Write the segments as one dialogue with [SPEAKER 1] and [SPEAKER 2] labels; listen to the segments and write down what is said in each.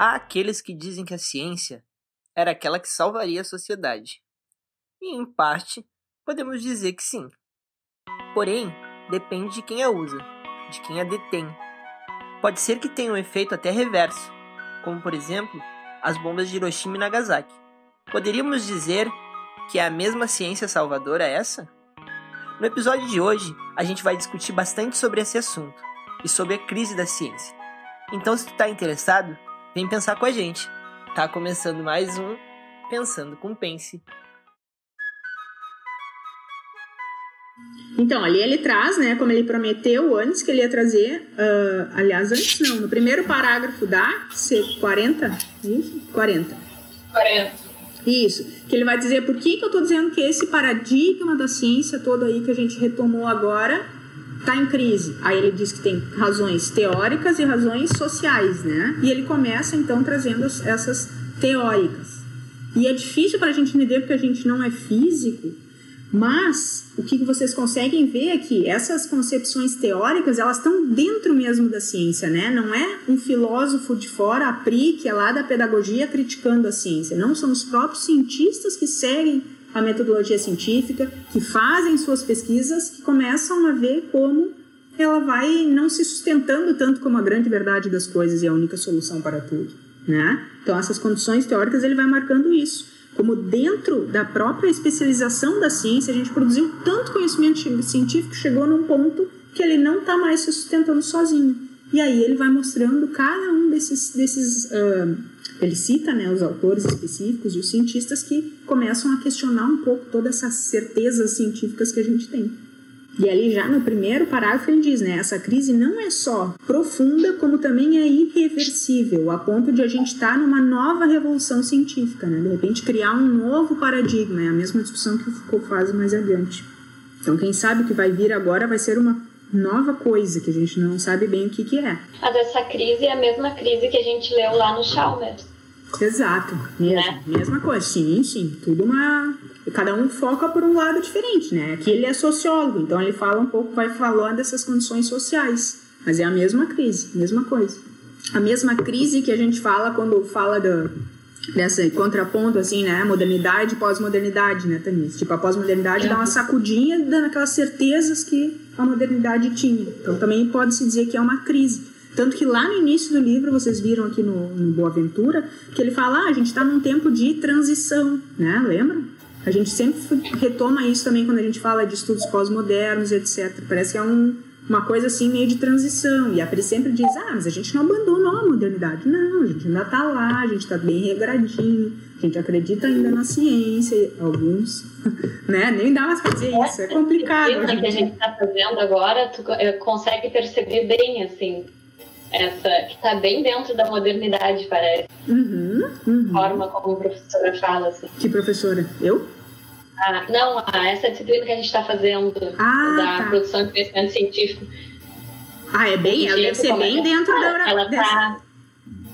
[SPEAKER 1] Há aqueles que dizem que a ciência era aquela que salvaria a sociedade. E, em parte, podemos dizer que sim. Porém, depende de quem a usa, de quem a detém. Pode ser que tenha um efeito até reverso, como por exemplo as bombas de Hiroshima e Nagasaki. Poderíamos dizer que é a mesma ciência salvadora essa? No episódio de hoje, a gente vai discutir bastante sobre esse assunto e sobre a crise da ciência. Então, se tu está interessado, vem pensar com a gente. Tá começando mais um Pensando com Pense.
[SPEAKER 2] Então, ali ele traz, né, como ele prometeu antes que ele ia trazer, uh, aliás, antes não, no primeiro parágrafo da C40, isso? 40.
[SPEAKER 3] 40.
[SPEAKER 2] Isso, que ele vai dizer por que, que eu estou dizendo que esse paradigma da ciência todo aí que a gente retomou agora está em crise. Aí ele diz que tem razões teóricas e razões sociais, né? E ele começa então trazendo essas teóricas. E é difícil para a gente entender porque a gente não é físico, mas o que vocês conseguem ver é que essas concepções teóricas, elas estão dentro mesmo da ciência, né? Não é um filósofo de fora, a PRI, que é lá da pedagogia, criticando a ciência. Não, são os próprios cientistas que seguem a metodologia científica, que fazem suas pesquisas, que começam a ver como ela vai não se sustentando tanto como a grande verdade das coisas e a única solução para tudo, né? Então, essas condições teóricas, ele vai marcando isso como dentro da própria especialização da ciência, a gente produziu tanto conhecimento científico chegou num ponto que ele não está mais se sustentando sozinho. E aí ele vai mostrando cada um desses, desses uh, ele cita né, os autores específicos e os cientistas que começam a questionar um pouco todas essas certezas científicas que a gente tem. E ali já no primeiro parágrafo ele diz, né, essa crise não é só profunda, como também é irreversível, a ponto de a gente estar tá numa nova revolução científica, né? De repente criar um novo paradigma, é a mesma discussão que o Foucault faz mais adiante. Então quem sabe o que vai vir agora vai ser uma nova coisa que a gente não sabe bem o que que é.
[SPEAKER 3] Mas essa crise é a mesma crise que a gente leu lá no Chalmers.
[SPEAKER 2] Exato, mesmo, né? mesma coisa, sim, sim, tudo uma cada um foca por um lado diferente, né? Aqui ele é sociólogo, então ele fala um pouco, vai falando dessas condições sociais, mas é a mesma crise, mesma coisa. A mesma crise que a gente fala quando fala do, dessa contraponto, assim, né? Modernidade e pós-modernidade, né, Tanis? Tipo, a pós-modernidade dá uma sacudinha dando aquelas certezas que a modernidade tinha. Então também pode-se dizer que é uma crise. Tanto que lá no início do livro, vocês viram aqui no, no Boa Ventura, que ele fala, ah, a gente está num tempo de transição, né? Lembra? A gente sempre retoma isso também quando a gente fala de estudos pós-modernos, etc. Parece que é um, uma coisa assim meio de transição. E a Pri sempre diz: ah, mas a gente não abandonou a modernidade. Não, a gente ainda está lá, a gente está bem regradinho, a gente acredita ainda na ciência, alguns. né? Nem dá mais para dizer isso, é complicado.
[SPEAKER 3] O que a gente está fazendo agora, tu eh, consegue perceber bem, assim, essa que está bem dentro da modernidade, parece.
[SPEAKER 2] Uhum, uhum.
[SPEAKER 3] Forma como a professora fala. Assim.
[SPEAKER 2] Que professora? Eu?
[SPEAKER 3] Ah, não, ah, essa disciplina que a gente está fazendo
[SPEAKER 2] ah,
[SPEAKER 3] da
[SPEAKER 2] tá.
[SPEAKER 3] produção de conhecimento científico.
[SPEAKER 2] Ah, é bem? Ela deve ser bem dentro da hora.
[SPEAKER 3] Ela tá,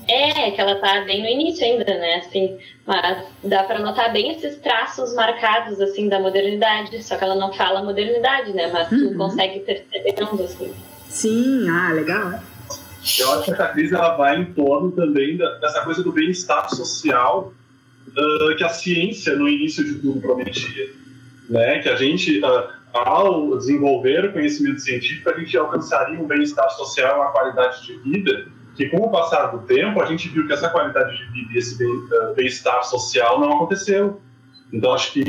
[SPEAKER 3] é, que ela tá bem no início ainda, né? Assim, mas dá para notar bem esses traços marcados assim da modernidade, só que ela não fala modernidade, né? Mas uhum. tu consegue percebendo assim.
[SPEAKER 2] Sim, ah, legal.
[SPEAKER 4] Eu acho que essa crise ela vai em torno também dessa coisa do bem-estar social uh, que a ciência no início de tudo prometia, né? Que a gente uh, ao desenvolver o conhecimento científico a gente alcançaria um bem-estar social, uma qualidade de vida que com o passar do tempo a gente viu que essa qualidade de vida e esse bem-estar social não aconteceu. Então acho que,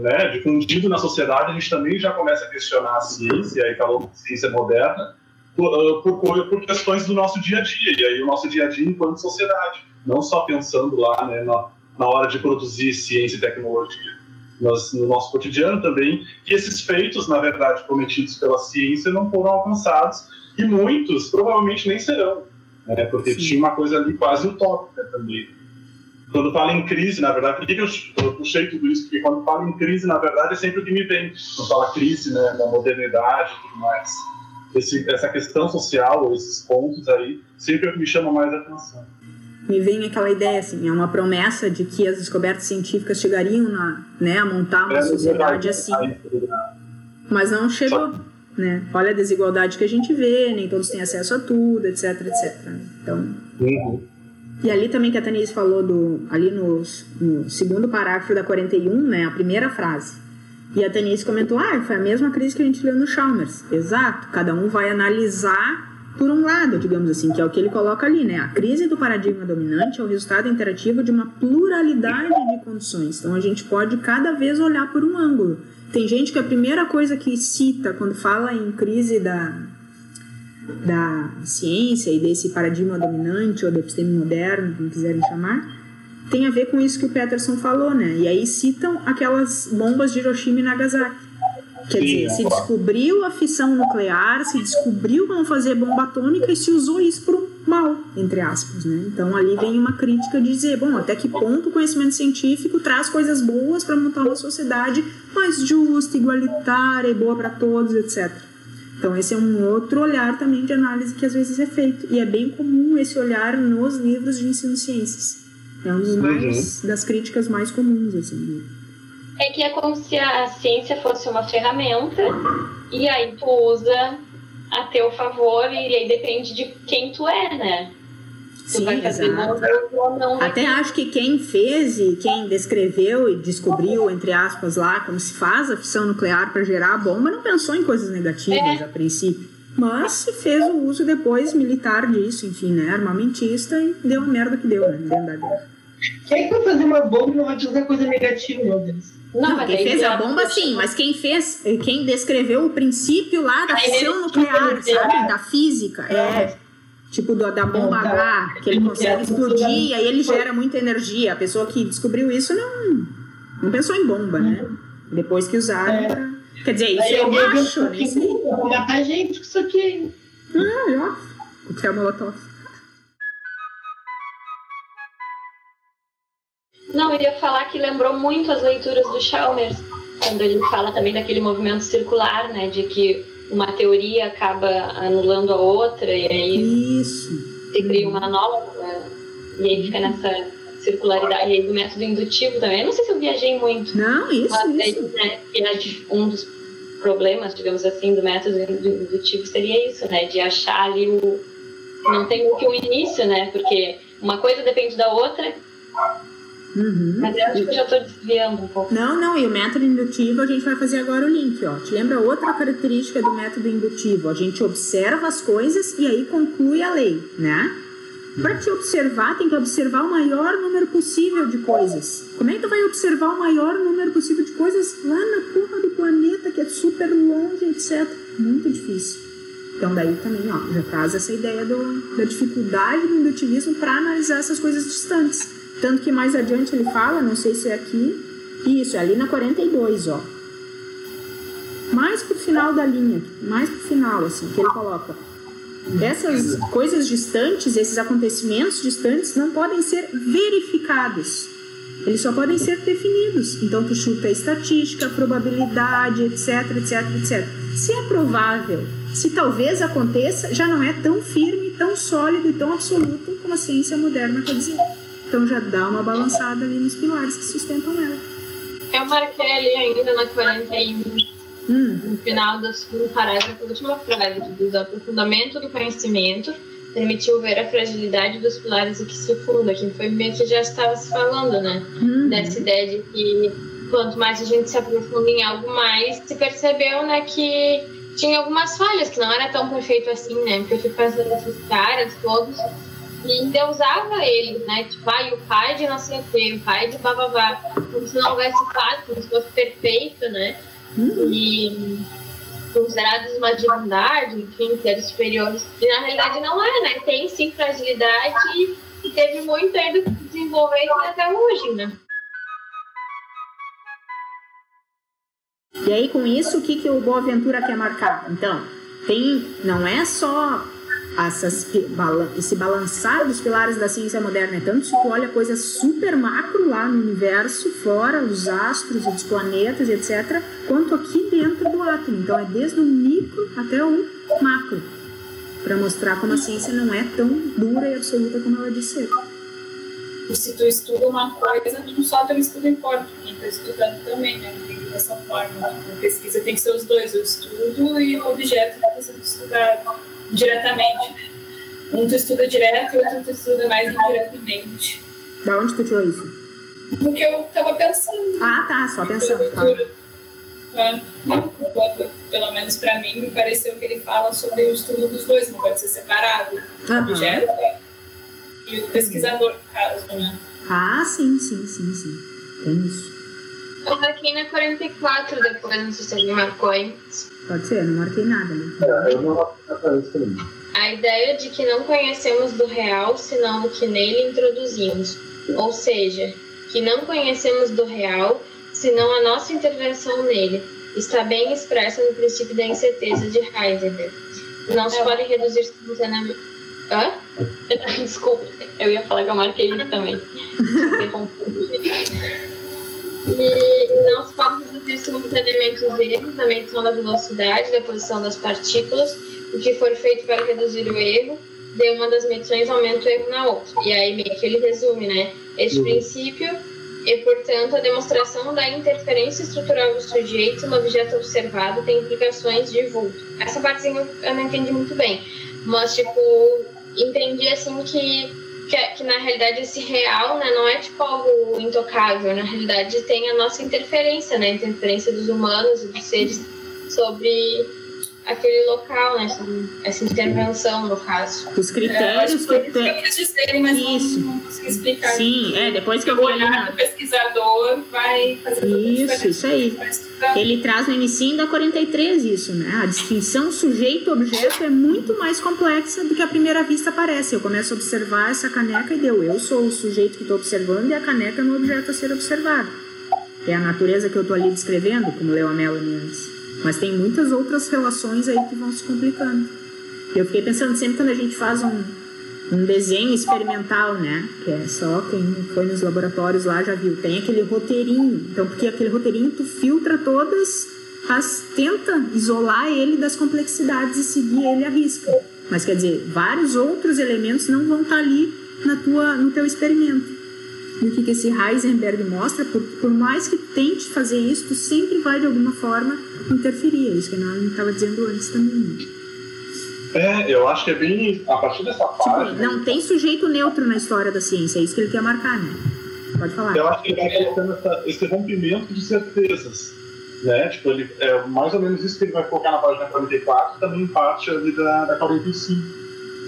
[SPEAKER 4] né, difundido na sociedade a gente também já começa a questionar a ciência, aí falou ciência moderna, por, por, por, questões do nosso dia a dia, e aí o nosso dia a dia enquanto sociedade, não só pensando lá né, na, na hora de produzir ciência e tecnologia, mas no nosso cotidiano também, que esses feitos, na verdade, prometidos pela ciência não foram alcançados, e muitos provavelmente nem serão, né, porque Sim. tinha uma coisa ali quase utópica também. Quando fala em crise, na verdade, por que eu, puxei tudo isso? Porque quando fala em crise, na verdade, é sempre o que me vem. Quando fala crise, né, na modernidade e tudo mais esse, essa questão social, esses pontos aí, sempre é o que me chama mais atenção.
[SPEAKER 2] Me vem aquela ideia, assim, é uma promessa de que as descobertas científicas chegariam na, né, a montar uma é, sociedade assim. Mas não chegou, né? Olha a desigualdade que a gente vê, nem todos têm acesso a tudo, etc, etc. Então...
[SPEAKER 4] Uhum.
[SPEAKER 2] E ali também que a Tanise falou do ali no, no, segundo parágrafo da 41, né, a primeira frase. E a Tanise comentou: "Ah, foi a mesma crise que a gente leu no Chalmers". Exato, cada um vai analisar por um lado, digamos assim, que é o que ele coloca ali, né? A crise do paradigma dominante é o resultado interativo de uma pluralidade de condições. Então a gente pode cada vez olhar por um ângulo. Tem gente que a primeira coisa que cita quando fala em crise da da ciência e desse paradigma dominante ou do episteme moderno, como quiserem chamar, tem a ver com isso que o Peterson falou, né? E aí citam aquelas bombas de Hiroshima e Nagasaki. Quer dizer, se descobriu a fissão nuclear, se descobriu como fazer bomba atômica e se usou isso para o mal, entre aspas, né? Então ali vem uma crítica de dizer, bom, até que ponto o conhecimento científico traz coisas boas para montar uma sociedade mais justa, igualitária e boa para todos, etc. Então, esse é um outro olhar também de análise que às vezes é feito. E é bem comum esse olhar nos livros de ensino de ciências. É um dos uhum. mais, das críticas mais comuns, assim.
[SPEAKER 3] É que é como se a ciência fosse uma ferramenta e aí tu usa a teu favor e aí depende de quem tu é, né?
[SPEAKER 2] Sim, não, Até acho que quem fez e quem descreveu e descobriu, entre aspas, lá, como se faz a fissão nuclear para gerar a bomba, não pensou em coisas negativas é. a princípio. Mas se fez o uso depois militar disso, enfim, né? Armamentista e deu a merda que deu, né? Dentro da guerra.
[SPEAKER 5] Quem vai fazer uma bomba não vai dizer coisa negativa, meu Deus.
[SPEAKER 2] Não, não quem fez a bomba sim, mas quem fez, quem descreveu o princípio lá da fissão nuclear, sabe? Da física. É tipo do, da bomba H, que ele consegue explodir e aí ele gera muita energia. A pessoa que descobriu isso não, não pensou em bomba, né? Depois que usaram. É. Pra... Quer dizer, isso eu, eu acho.
[SPEAKER 5] Né? Gente com isso aqui.
[SPEAKER 2] Ah, já. O que é molotov?
[SPEAKER 3] Não, eu ia falar que lembrou muito as leituras do Chalmers, quando ele fala também daquele movimento circular, né? De que uma teoria acaba anulando a outra e aí
[SPEAKER 2] Isso.
[SPEAKER 3] se cria uma nova e aí fica nessa circularidade e aí do método indutivo também. Eu não sei se eu viajei muito.
[SPEAKER 2] Não, isso, mas, isso.
[SPEAKER 3] Né, um dos problemas, digamos assim, do método indutivo seria isso, né? De achar ali o não tem o que o início, né? Porque uma coisa depende da outra
[SPEAKER 2] Uhum.
[SPEAKER 3] Mas eu acho que eu já estou desviando um pouco.
[SPEAKER 2] Não, não, e o método indutivo a gente vai fazer agora o link, ó. Te lembra outra característica do método indutivo? A gente observa as coisas e aí conclui a lei, né? Para te observar, tem que observar o maior número possível de coisas. Como é que tu vai observar o maior número possível de coisas lá na porra do planeta, que é super longe, etc? Muito difícil. Então daí também, ó, já traz essa ideia do, da dificuldade do indutivismo para analisar essas coisas distantes. Tanto que mais adiante ele fala, não sei se é aqui, isso, é ali na 42, ó. Mais pro final da linha, mais pro final, assim, que ele coloca. Essas coisas distantes, esses acontecimentos distantes, não podem ser verificados. Eles só podem ser definidos. Então, tu chuta a estatística, a probabilidade, etc, etc, etc. Se é provável, se talvez aconteça, já não é tão firme, tão sólido e tão absoluto como a ciência moderna quer dizer. Então já dá uma balançada ali nos pilares que sustentam ela.
[SPEAKER 3] Eu marquei ali ainda na 41, hum. no final do segundo parágrafo, a última frase, diz: o aprofundamento do conhecimento permitiu ver a fragilidade dos pilares em que se funda, que foi meio que já estava se falando, né? Hum. Dessa ideia de que quanto mais a gente se aprofunda em algo mais, se percebeu, né, que tinha algumas falhas, que não era tão perfeito assim, né? Porque eu fico pensando nesses caras todos e endeusava ele, né? Tipo, ah, o pai de não sei o quê, o pai de bababá, como se não houvesse fato, como se fosse perfeito, né? Uhum. E considerados uma divindade, enfim, seres superiores. E na realidade não é, né? Tem sim fragilidade e teve muito ainda que desenvolver até hoje, né?
[SPEAKER 2] E aí, com isso, o que, que o Boaventura quer marcar? Então, tem, não é só essas, esse balançar dos pilares da ciência moderna é tanto se tu olha coisas super macro lá no universo, fora, os astros, os planetas, etc., quanto aqui dentro do átomo. Então é desde o micro até o macro, para mostrar como a ciência não é tão dura e absoluta como ela diz ser.
[SPEAKER 6] E se tu estuda uma coisa, não só teu estudo importa, quem está estudando também, né? Dessa forma, a pesquisa tem que ser os dois, o estudo e o objeto que está sendo estudado diretamente. Um tu estuda direto e outro tu estuda mais indiretamente.
[SPEAKER 2] Da onde tu tirou isso?
[SPEAKER 6] No que eu tava pensando.
[SPEAKER 2] Ah, tá, só pensando. Tá.
[SPEAKER 6] Ah, pelo menos pra mim, me pareceu que ele fala sobre o estudo dos dois, não pode ser separado. O
[SPEAKER 2] Aham.
[SPEAKER 6] objeto e o pesquisador, no caso, né?
[SPEAKER 2] Ah, sim, sim, sim, sim. Tem isso.
[SPEAKER 3] Eu marquei na 44 depois, não sei se alguém marcou aí.
[SPEAKER 2] Pode ser, não marquei nada ali.
[SPEAKER 4] É, eu não.
[SPEAKER 3] A ideia de que não conhecemos do real senão o que nele introduzimos. Ou seja, que não conhecemos do real senão a nossa intervenção nele. Está bem expressa no princípio da incerteza de Heisenberg. Não se pode reduzir simultaneamente. Hã? Desculpa, eu ia falar que eu marquei também. E não se pode reduzir simultaneamente os erros da medição da velocidade, da posição das partículas. O que for feito para reduzir o erro de uma das medições aumenta o erro na outra. E aí meio que ele resume, né? Este princípio e, portanto, a demonstração da interferência estrutural do sujeito no objeto observado tem implicações de vulto. Essa partezinha eu não entendi muito bem, mas, tipo, entendi, assim, que, que, que na realidade esse real, né, não é, tipo, algo intocável. Na realidade tem a nossa interferência, né, a interferência dos humanos e dos seres sobre aquele local, né, essa intervenção, no caso.
[SPEAKER 2] Os critérios que
[SPEAKER 6] eu
[SPEAKER 2] tem.
[SPEAKER 6] quis dizer, mas não-
[SPEAKER 2] Isso.
[SPEAKER 6] não consegui explicar.
[SPEAKER 2] Sim, é, depois que eu
[SPEAKER 6] o
[SPEAKER 2] ali
[SPEAKER 6] olhar
[SPEAKER 2] na.
[SPEAKER 6] do pesquisador vai fazer
[SPEAKER 2] Isso, isso aí. Ele traz no início da 43 isso, né? A distinção sujeito-objeto é muito mais complexa do que à primeira vista parece. Eu começo a observar essa caneca e deu. Eu sou o sujeito que estou observando e a caneca é o objeto a ser observado. É a natureza que eu estou ali descrevendo, como leu a Melanie antes. Mas tem muitas outras relações aí que vão se complicando. Eu fiquei pensando sempre quando a gente faz um, um desenho experimental, né? Que é só quem foi nos laboratórios lá já viu. Tem aquele roteirinho. Então, porque aquele roteirinho tu filtra todas, as, tenta isolar ele das complexidades e seguir ele à risca. Mas quer dizer, vários outros elementos não vão estar ali na tua, no teu experimento. E o que, que esse Heisenberg mostra, por, por mais que tente fazer isso, tu sempre vai de alguma forma interferir. É isso que a Nani estava dizendo antes também. né?
[SPEAKER 4] É, eu acho que é bem. A partir dessa
[SPEAKER 2] Tipo,
[SPEAKER 4] página.
[SPEAKER 2] não tem sujeito neutro na história da ciência, é isso que ele quer marcar, né? Pode falar.
[SPEAKER 4] Eu acho que ele vai colocando essa- esse rompimento de certezas. Né? Tipo, ele, é mais ou menos isso que ele vai colocar na página 44, também parte ali da, da 45.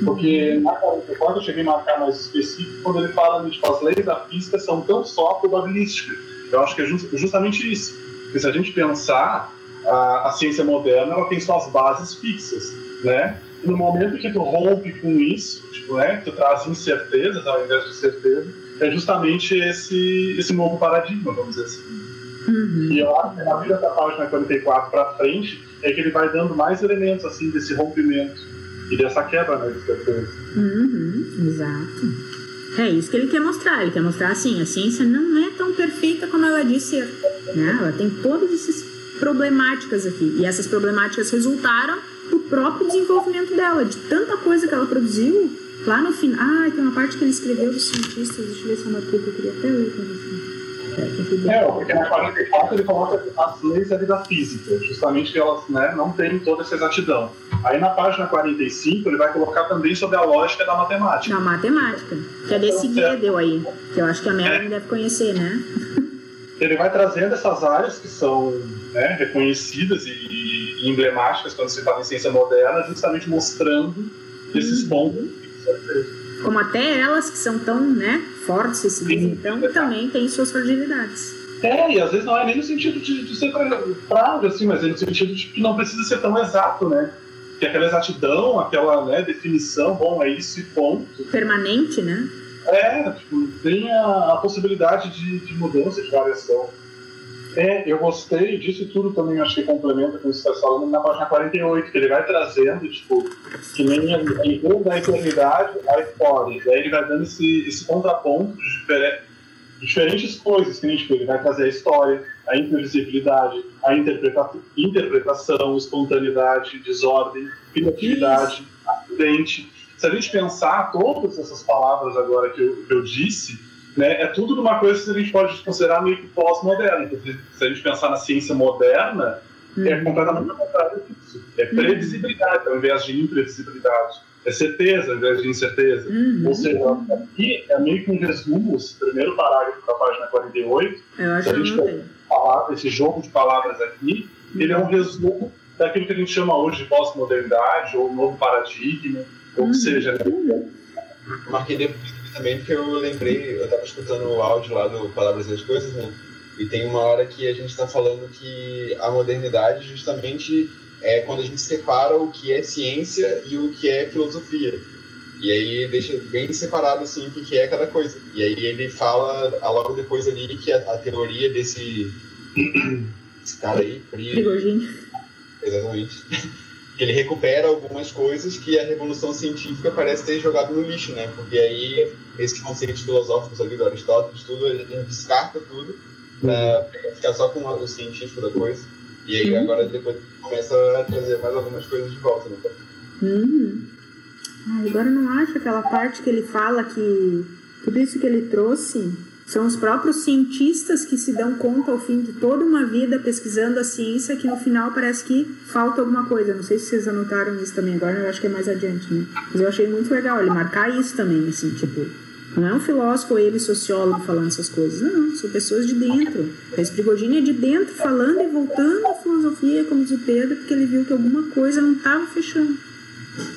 [SPEAKER 4] Porque na 44 eu cheguei a marcar mais específico quando ele fala tipo, as leis da física são tão só probabilísticas. Eu acho que é just- justamente isso. Porque se a gente pensar, a, a ciência moderna ela tem suas bases fixas. Né? E no momento que tu rompe com isso, tipo, né, tu traz incertezas ao invés de certeza, é justamente esse, esse novo paradigma, vamos dizer assim.
[SPEAKER 2] Uhum.
[SPEAKER 4] E eu acho que na vida da página 44 para frente é que ele vai dando mais elementos assim desse rompimento e dessa quebra né, de certeza.
[SPEAKER 2] Uhum, exato. É isso que ele quer mostrar. Ele quer mostrar assim, a ciência não é tão perfeita como ela diz ser. Né? Ela tem todas essas problemáticas aqui. E essas problemáticas resultaram do próprio desenvolvimento dela, de tanta coisa que ela produziu. Lá no final. Ah, tem uma parte que ele escreveu dos cientistas. Deixa eu ver se eu marquei que eu queria até ler pra você. É,
[SPEAKER 4] É, porque na 44 ele coloca as leis ali da física, justamente que elas né, não têm toda essa exatidão. Aí na página 45 ele vai colocar também sobre a lógica da matemática.
[SPEAKER 2] Na matemática. Que é desse Gödel aí. Que eu acho que a Melanie deve conhecer, né?
[SPEAKER 4] Ele vai trazendo essas áreas que são né, reconhecidas e, emblemáticas quando se fala em ciência moderna, justamente mostrando esses pontos de certeza.
[SPEAKER 2] Como até elas que são tão, né, fortes, se
[SPEAKER 4] Sim,
[SPEAKER 2] diz, então, também têm suas fragilidades.
[SPEAKER 4] É, e às vezes não é nem no sentido de, de ser frágil, assim, mas é no sentido de que não precisa ser tão exato, né? Que aquela exatidão, aquela né, definição, bom, é isso e ponto.
[SPEAKER 2] Permanente, né?
[SPEAKER 4] É, tipo, tem a, a possibilidade de, de mudança, de variação. É, eu gostei disso tudo também, acho que complementa com isso que você está falando na página 48, que ele vai trazendo, tipo, que nem em vez da eternidade, a história. E aí ele vai dando esse, esse contraponto de difere- diferentes coisas, que nem, tipo, ele vai trazer a história, a imprevisibilidade, a interpreta interpretação, espontaneidade, desordem, criatividade, acidente. Se a gente pensar todas essas palavras agora que eu, que eu disse, né, é tudo numa coisa que a gente pode considerar meio que pós-moderna. Então, se a gente pensar na ciência moderna, é
[SPEAKER 2] Uhum.
[SPEAKER 4] completamente ao contrário disso. É previsibilidade ao invés de imprevisibilidade. é certeza ao invés de incerteza.
[SPEAKER 2] Uhum.
[SPEAKER 4] Ou seja, aqui é meio que um resumo, esse primeiro parágrafo da página 48,
[SPEAKER 2] Eu acho
[SPEAKER 4] Se a gente
[SPEAKER 2] tenho.
[SPEAKER 4] falar, esse jogo de palavras aqui, ele é um resumo daquilo que a gente chama hoje de pós-modernidade ou novo paradigma, ou
[SPEAKER 2] Uhum.
[SPEAKER 4] que seja, né?
[SPEAKER 7] Marquei depois também porque eu lembrei, eu tava escutando o áudio lá do Palavras e as Coisas, né? E tem uma hora que a gente está falando que a modernidade justamente é quando a gente separa o que é ciência e o que é filosofia. E aí deixa bem separado assim o que é cada coisa. E aí ele fala ah, logo depois ali que a, a teoria desse, esse cara aí, Pri,
[SPEAKER 2] Prigogine.
[SPEAKER 7] Exatamente. Ele recupera algumas coisas que a revolução científica parece ter jogado no lixo, né? Porque aí esses conceitos filosóficos ali do Aristóteles, tudo, gente descarta tudo pra ficar só com o científico da coisa. E aí
[SPEAKER 2] Uhum.
[SPEAKER 7] agora depois começa a trazer mais algumas coisas de volta, né?
[SPEAKER 2] Uhum. Ai, agora eu não acho aquela parte que ele fala que tudo isso que ele trouxe são os próprios cientistas que se dão conta ao fim de toda uma vida pesquisando a ciência que no final parece que falta alguma coisa. Não sei se vocês anotaram isso também agora, eu acho que é mais adiante, né? Mas eu achei muito legal ele marcar isso também, assim, tipo, não é um filósofo ele sociólogo falando essas coisas, não, são pessoas de dentro. Esse Prigogine é de dentro falando e voltando à filosofia, como diz o Pedro, porque ele viu que alguma coisa não estava fechando.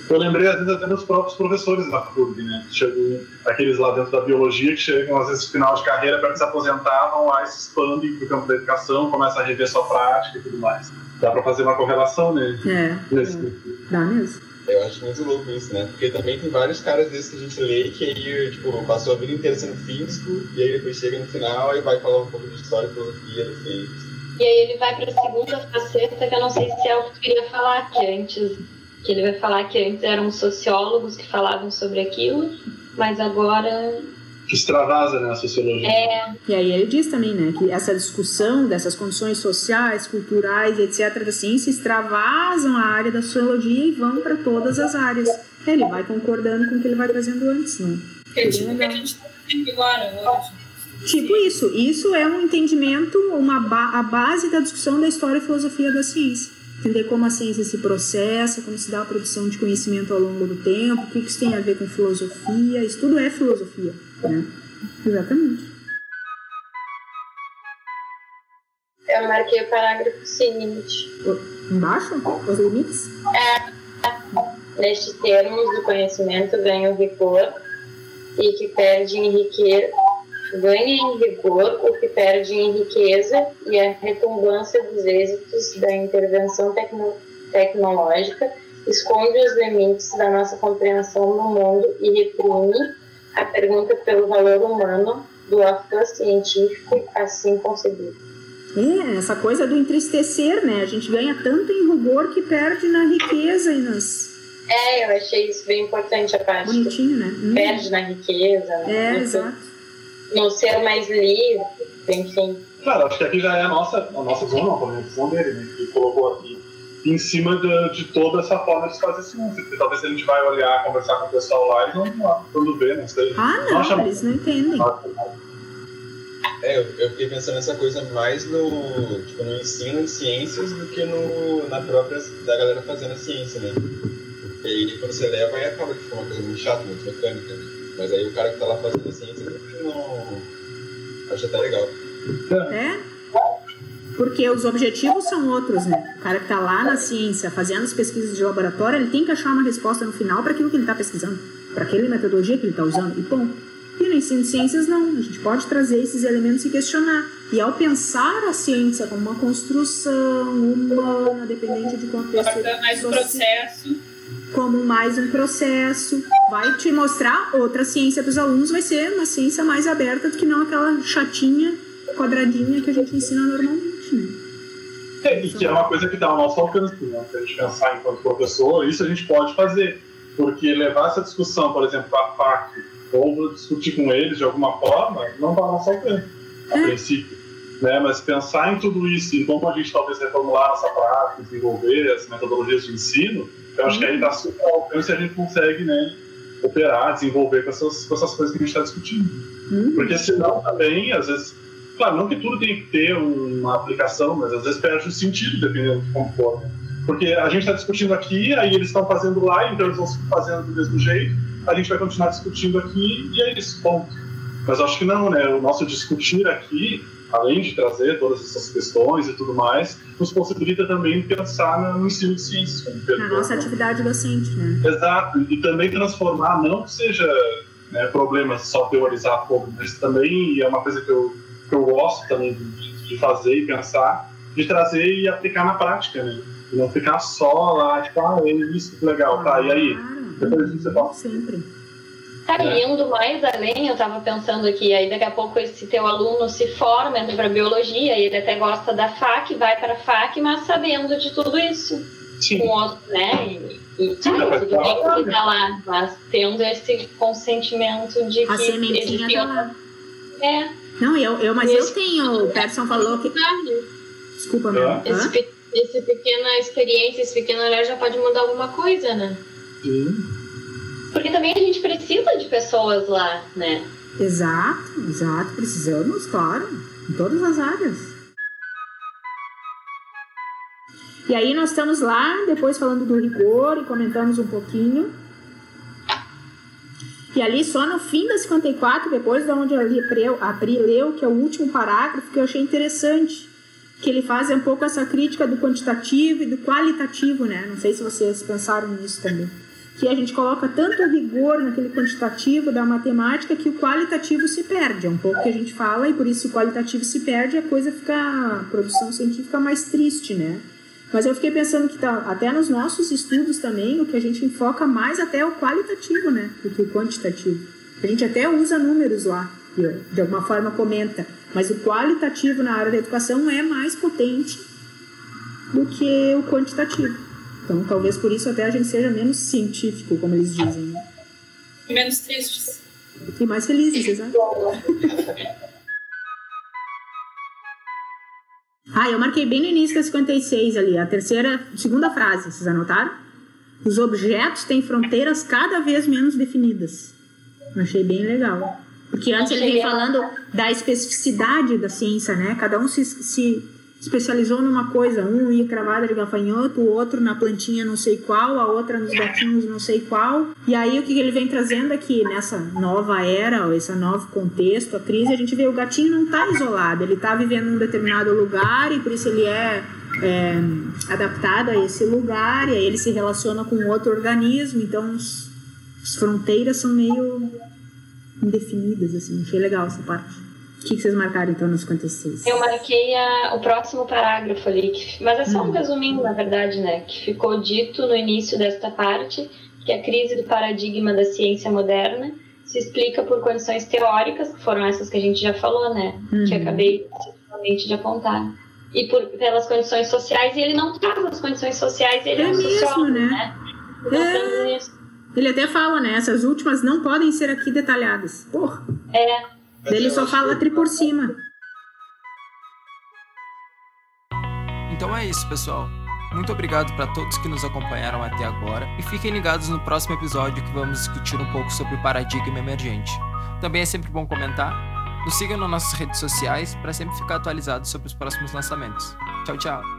[SPEAKER 4] Eu lembrei, às vezes, até dos próprios professores da FURB, né? Chegam, aqueles lá dentro da biologia que chegam, às vezes, no final de carreira, para que se aposentavam, lá e se expandem para o campo da educação, começam a rever sua prática e tudo mais. Dá para fazer uma correlação né?
[SPEAKER 2] É,
[SPEAKER 4] nesse
[SPEAKER 2] é, dá mesmo.
[SPEAKER 7] Eu acho muito louco isso, né? Porque também tem vários caras desses que a gente lê que aí, tipo, passou a vida inteira sendo físico e aí depois chega no final e vai falar um pouco de história e filosofia ciência.
[SPEAKER 3] E aí ele vai pra segunda faceta, que eu não sei se é o que tu queria falar, que antes. Que ele vai falar que antes eram sociólogos que falavam sobre aquilo, mas agora.
[SPEAKER 4] que extravasa né, a sociologia.
[SPEAKER 3] É,
[SPEAKER 2] E aí ele diz também, né, que essa discussão dessas condições sociais, culturais, etc., da ciência extravasam a área da sociologia e vão para todas as áreas. Ele vai concordando com o que ele vai trazendo antes, né?
[SPEAKER 6] Que é tipo o que a gente tá fazendo agora, hoje.
[SPEAKER 2] Tipo isso, isso é um entendimento, uma ba a base da discussão da história e filosofia da ciência. Entender como a ciência se processa, como se dá a produção de conhecimento ao longo do tempo, o que isso tem a ver com filosofia, isso tudo é filosofia, né? Exatamente.
[SPEAKER 3] eu marquei o parágrafo seguinte.
[SPEAKER 2] Embaixo, os limites?
[SPEAKER 3] Nestes termos, o conhecimento ganha o rigor e que perde em riqueza. Ganha em rigor o que perde em riqueza e a retumbância dos êxitos da intervenção tecno tecnológica esconde os limites da nossa compreensão do mundo e reprime a pergunta pelo valor humano do ato científico assim concebido.
[SPEAKER 2] É, essa coisa do entristecer, né? A gente ganha tanto em rigor que perde na riqueza e nas.
[SPEAKER 3] É, eu achei isso bem importante a parte
[SPEAKER 2] Bonitinho, né? Hum.
[SPEAKER 3] perde na riqueza,
[SPEAKER 2] É,
[SPEAKER 3] no-
[SPEAKER 2] exato.
[SPEAKER 3] No ser mais livre, enfim.
[SPEAKER 4] Claro, acho que aqui já é a nossa, a nossa visão, não, a visão dele, né? Que ele colocou aqui em cima de, de toda essa forma de se fazer ciência. Porque talvez a gente vai olhar, conversar com o pessoal lá e não lá, quando vê, não sei.
[SPEAKER 2] Ah, não,
[SPEAKER 4] Acha-
[SPEAKER 2] eles não entendem.
[SPEAKER 7] É, eu, eu fiquei pensando nessa coisa mais no, tipo, no ensino de ciências do que no, na própria da galera fazendo a ciência, né? Porque aí quando você leva, aí acaba que fica uma coisa muito chata, muito mecânica, né? Mas aí o cara que tá lá fazendo a ciência não. Acho até legal.
[SPEAKER 2] É? Porque os objetivos são outros, né? O cara que tá lá na ciência, fazendo as pesquisas de laboratório, ele tem que achar uma resposta no final para aquilo que ele tá pesquisando, para aquela metodologia que ele tá usando, e ponto. E no ensino de ciências, não. A gente pode trazer esses elementos e questionar. E ao pensar a ciência como uma construção humana, dependente de contexto
[SPEAKER 6] mais um
[SPEAKER 2] social,
[SPEAKER 6] processo.
[SPEAKER 2] como mais um processo, vai te mostrar outra ciência para os alunos, vai ser uma ciência mais aberta do que não aquela chatinha, quadradinha que a gente ensina normalmente, né?
[SPEAKER 4] É, e que é uma coisa que está ao nosso alcance, né? Se a gente pensar enquanto professor, isso a gente pode fazer. Porque levar essa discussão, por exemplo, para a FAC, ou discutir com eles de alguma forma, não está ao nosso alcance, a
[SPEAKER 2] É.
[SPEAKER 4] princípio. Né? Mas pensar em tudo isso, em como a gente talvez reformular nossa prática, desenvolver as metodologias de ensino, eu acho que aí está super alcance e a gente consegue né, operar, desenvolver com essas, com essas coisas que a gente está discutindo.
[SPEAKER 2] Hum,
[SPEAKER 4] Porque senão também, às vezes, claro, não que tudo tem que ter uma aplicação, mas às vezes perde o sentido, dependendo de como for. Porque a gente está discutindo aqui, aí eles estão fazendo lá, então eles vão fazendo do mesmo jeito, a gente vai continuar discutindo aqui e é isso, ponto. Mas acho que não, né? O nosso discutir aqui, além de trazer todas essas questões e tudo mais, nos possibilita também pensar no ensino de ciências. Como
[SPEAKER 2] Na nossa atividade docente, né?
[SPEAKER 4] Exato, e também transformar, não que seja né, problema só teorizar pouco, mas também é uma coisa que eu, que eu gosto também de, de fazer e pensar, de trazer e aplicar na prática, né? E não ficar só lá, tipo, ah, é isso, que legal, tá, e aí? Depois disso você fala.
[SPEAKER 2] Sempre.
[SPEAKER 8] Tá indo mais além, eu tava pensando aqui, aí daqui a pouco esse teu aluno se forma, entra para biologia, e ele até gosta da FAC, vai para a FAC, mas sabendo de tudo isso.
[SPEAKER 4] Sim.
[SPEAKER 8] Com outro, né? E, e
[SPEAKER 4] Sim,
[SPEAKER 8] tudo bem que ele tá lá, mas tendo esse consentimento de
[SPEAKER 2] A
[SPEAKER 8] que
[SPEAKER 2] sementinha
[SPEAKER 8] existem
[SPEAKER 2] tá lá.
[SPEAKER 8] É,
[SPEAKER 2] Não, eu, eu, mas eu
[SPEAKER 8] Esse-
[SPEAKER 2] tenho. O Peterson falou que. Desculpa, meu.
[SPEAKER 4] É.
[SPEAKER 3] Esse, esse pequena experiência, esse pequeno olhar já pode mudar alguma coisa, né?
[SPEAKER 8] Porque também a gente precisa de pessoas lá, né?
[SPEAKER 2] Exato, exato. Precisamos, claro. Em todas as áreas. E aí nós estamos lá, depois falando do rigor e comentamos um pouquinho. E ali só no fim da 54, depois da onde a Pri- leu, que é o último parágrafo, que eu achei interessante, que ele faz um pouco essa crítica do quantitativo e do qualitativo, né? Não sei se vocês pensaram nisso também. Que a gente coloca tanto rigor naquele quantitativo da matemática que o qualitativo se perde. É um pouco que a gente fala, e por isso o qualitativo se perde, a coisa fica, a produção científica mais triste, né? Mas eu fiquei pensando que tá, até nos nossos estudos também, o que a gente enfoca mais até é o qualitativo, né? Do que o quantitativo. A gente até usa números lá, de alguma forma comenta. Mas o qualitativo na área da educação é mais potente do que o quantitativo. Então, talvez por isso até a gente seja menos científico, como eles dizem. Né?
[SPEAKER 3] Menos tristes.
[SPEAKER 2] E mais felizes, exato. Ah, eu marquei bem no início da 56 ali, a terceira, segunda frase, vocês anotaram? Os objetos têm fronteiras cada vez menos definidas. Achei bem legal. Porque antes ele vem falando da especificidade da ciência, né? Cada um se, se especializou numa coisa. Um ia cravada de gafanhoto, o outro na plantinha não sei qual, a outra nos gatinhos não sei qual. E aí o que ele vem trazendo aqui nessa nova era, esse novo contexto, a crise, a gente vê o gatinho não está isolado, ele está vivendo em um determinado lugar e por isso ele é, é, adaptado a esse lugar e aí ele se relaciona com outro organismo, então as fronteiras são meio indefinidas, assim. Achei legal essa parte. O que, vocês marcaram então no 56?
[SPEAKER 8] Eu marquei a- o próximo parágrafo ali, que- mas é só um
[SPEAKER 2] Hum.
[SPEAKER 8] resuminho, na verdade, né? Que ficou dito no início desta parte que a crise do paradigma da ciência moderna se explica por condições teóricas, que foram essas que a gente já falou, né? Que
[SPEAKER 2] Uhum.
[SPEAKER 8] acabei de apontar. E por, pelas condições sociais, e ele não traz as condições sociais, ele é,
[SPEAKER 2] É
[SPEAKER 8] um
[SPEAKER 2] mesmo,
[SPEAKER 8] sociólogo,
[SPEAKER 2] né?
[SPEAKER 8] né? Pensando nisso.
[SPEAKER 2] Ele até fala, né? Essas últimas não podem ser aqui detalhadas. Porra,
[SPEAKER 8] É,
[SPEAKER 7] Mas
[SPEAKER 2] ele só fala tri por cima.
[SPEAKER 9] Então é isso, pessoal. Muito obrigado para todos que nos acompanharam até agora e fiquem ligados no próximo episódio que vamos discutir um pouco sobre o paradigma emergente. Também é sempre bom comentar. Nos sigam nas nossas redes sociais para sempre ficar atualizado sobre os próximos lançamentos. Tchau, tchau.